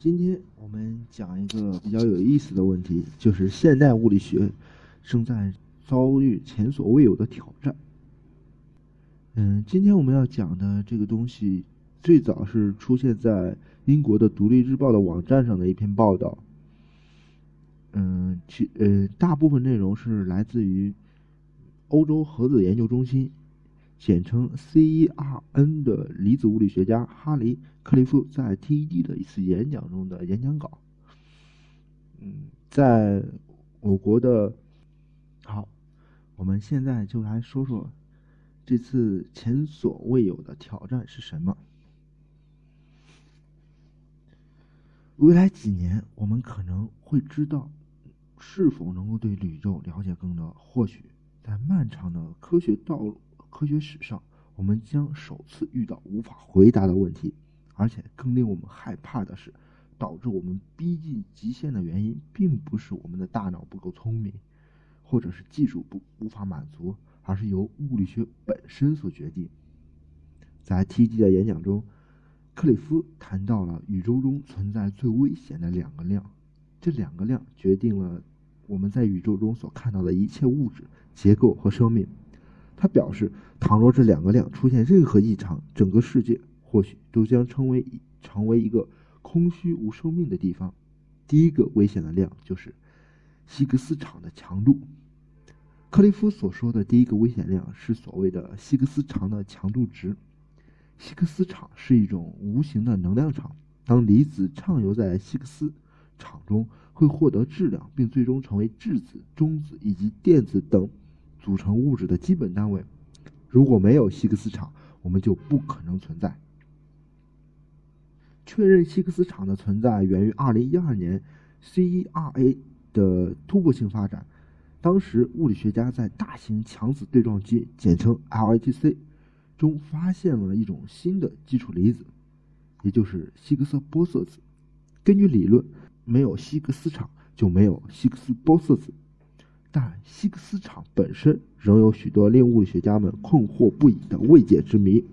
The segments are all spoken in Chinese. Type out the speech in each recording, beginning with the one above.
今天我们讲一个比较有意思的问题，就是现代物理学正在遭遇前所未有的挑战。嗯，今天我们要讲的这个东西，最早是出现在英国的《独立日报》的网站上的一篇报道。嗯，其呃，大部分内容是来自于欧洲核子研究中心。简称 CERN 的离子物理学家哈雷·克利夫在 TED 的一次演讲中的演讲稿。嗯，在我国的，好，我们现在就来说说这次前所未有的挑战是什么。未来几年，我们可能会知道是否能够对宇宙了解更多。或许在漫长的科学道路。科学史上，我们将首次遇到无法回答的问题，而且更令我们害怕的是，导致我们逼近极限的原因，并不是我们的大脑不够聪明，或者是技术不无法满足，而是由物理学本身所决定。在 TD 的演讲中，克里夫谈到了宇宙中存在最危险的两个量，这两个量决定了我们在宇宙中所看到的一切物质结构和生命。他表示，倘若这两个量出现任何异常，整个世界或许都将成为成为一个空虚无生命的地方。第一个危险的量就是希格斯场的强度。克利夫所说的第一个危险量是所谓的希格斯场的强度值。希格斯场是一种无形的能量场，当离子畅游在希格斯场中，会获得质量，并最终成为质子、中子以及电子等。组成物质的基本单位。如果没有希格斯场，我们就不可能存在。确认希格斯场的存在源于2012年 CERA 的突破性发展。当时，物理学家在大型强子对撞机（简称 LHC） 中发现了一种新的基础离子，也就是希格斯玻色子。根据理论，没有希格斯场就没有希格斯玻色子。但希格斯场本身仍有许多令物理学家们困惑不已的未解之谜。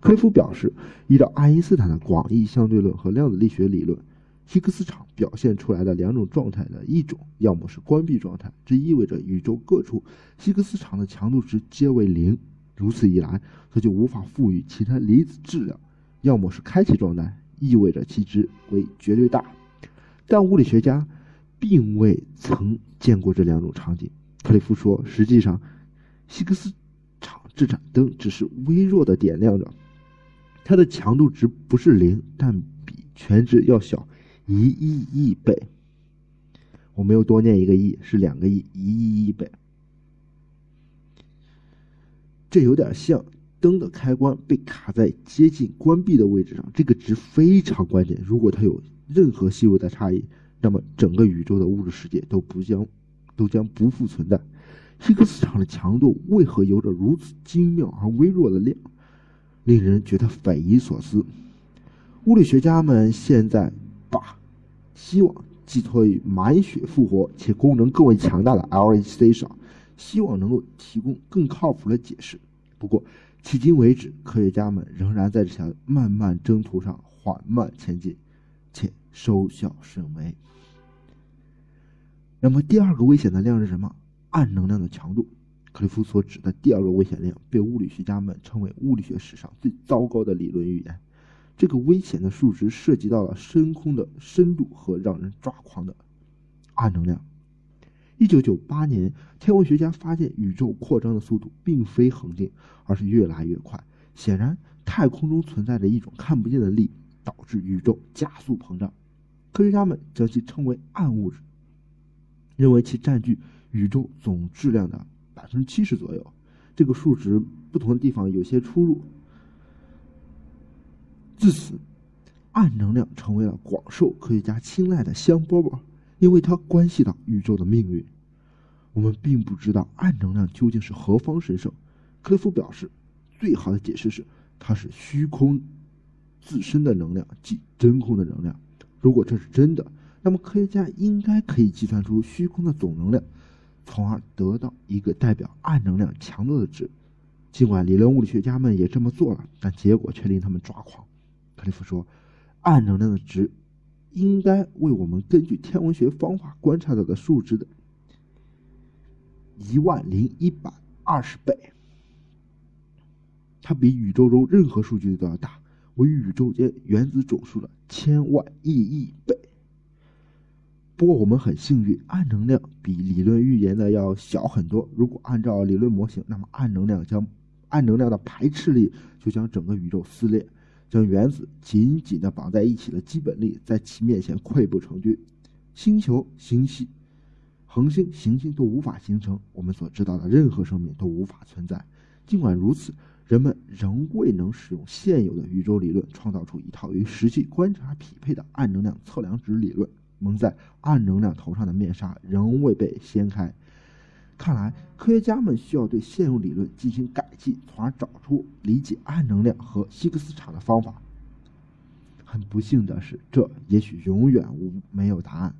科夫表示，依照爱因斯坦的广义相对论和量子力学理论，希格斯场表现出来的两种状态的一种，要么是关闭状态，这意味着宇宙各处希格斯场的强度值皆为零，如此一来，它就无法赋予其他离子质量；要么是开启状态，意味着其值为绝对大。但物理学家。并未曾见过这两种场景，克里夫说：“实际上，希格斯场这盏灯只是微弱的点亮着，它的强度值不是零，但比全值要小一亿亿倍。我没有多念一个亿，是两个亿，一亿亿倍。这有点像灯的开关被卡在接近关闭的位置上，这个值非常关键。如果它有任何细微的差异。”那么，整个宇宙的物质世界都不将，都将不复存在。希格斯场的强度为何有着如此精妙而微弱的量，令人觉得匪夷所思。物理学家们现在把希望寄托于满血复活且功能更为强大的 LHC 上，希望能够提供更靠谱的解释。不过，迄今为止，科学家们仍然在这条漫漫征途上缓慢前进，且收效甚微。那么第二个危险的量是什么？暗能量的强度。克里夫所指的第二个危险量被物理学家们称为物理学史上最糟糕的理论预言。这个危险的数值涉及到了深空的深度和让人抓狂的暗能量。一九九八年，天文学家发现宇宙扩张的速度并非恒定，而是越来越快。显然，太空中存在着一种看不见的力，导致宇宙加速膨胀。科学家们将其称为暗物质。认为其占据宇宙总质量的百分之七十左右，这个数值不同的地方有些出入。自此，暗能量成为了广受科学家青睐的香饽饽，因为它关系到宇宙的命运。我们并不知道暗能量究竟是何方神圣。克利夫表示，最好的解释是它是虚空自身的能量，即真空的能量。如果这是真的，那么，科学家应该可以计算出虚空的总能量，从而得到一个代表暗能量强度的值。尽管理论物理学家们也这么做了，但结果却令他们抓狂。克利夫说：“暗能量的值应该为我们根据天文学方法观察到的数值的一万零一百二十倍。它比宇宙中任何数据都要大，为宇宙间原子总数的千万亿亿倍。不过我们很幸运，暗能量比理论预言的要小很多。如果按照理论模型，那么暗能量将暗能量的排斥力就将整个宇宙撕裂，将原子紧紧的绑在一起的基本力在其面前溃不成军，星球、星系、恒星、行星都无法形成，我们所知道的任何生命都无法存在。尽管如此，人们仍未能使用现有的宇宙理论创造出一套与实际观察匹配的暗能量测量值理论。蒙在暗能量头上的面纱仍未被掀开。看来，科学家们需要对现有理论进行改进，从而找出理解暗能量和希格斯场的方法。很不幸的是，这也许永远无没有答案。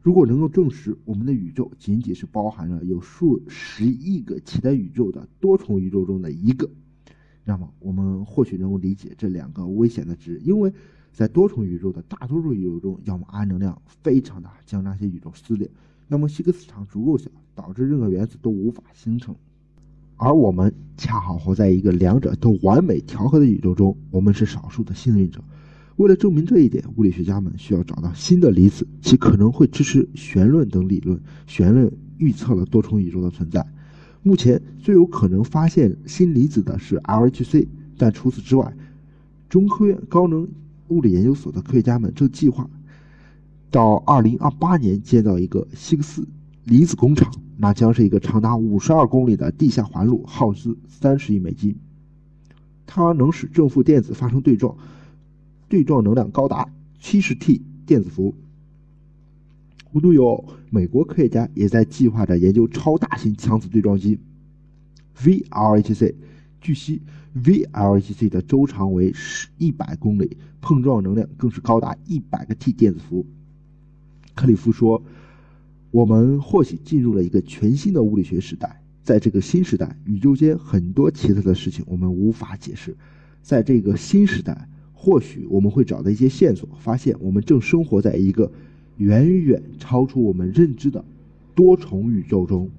如果能够证实我们的宇宙仅仅是包含了有数十亿个其他宇宙的多重宇宙中的一个，那么我们或许能够理解这两个危险的值，因为在多重宇宙的大多数宇宙中，要么暗能量非常大，将那些宇宙撕裂。那么希格斯场足够小，导致任何原子都无法形成，而我们恰好活在一个两者都完美调和的宇宙中，我们是少数的幸运者。为了证明这一点，物理学家们需要找到新的离子，其可能会支持弦论等理论。弦论预测了多重宇宙的存在。目前最有可能发现新离子的是 LHC，但除此之外，中科院高能物理研究所的科学家们正计划。到二零二八年建造一个希克斯离子工厂，那将是一个长达五十二公里的地下环路，耗资三十亿美金。它能使正负电子发生对撞，对撞能量高达七十 T 电子伏。无独有偶，美国科学家也在计划着研究超大型强子对撞机 VLHC。据悉，VLHC 的周长为十一百公里，碰撞能量更是高达一百个 T 电子伏。克里夫说：“我们或许进入了一个全新的物理学时代，在这个新时代，宇宙间很多奇特的事情我们无法解释。在这个新时代，或许我们会找到一些线索，发现我们正生活在一个远远超出我们认知的多重宇宙中。”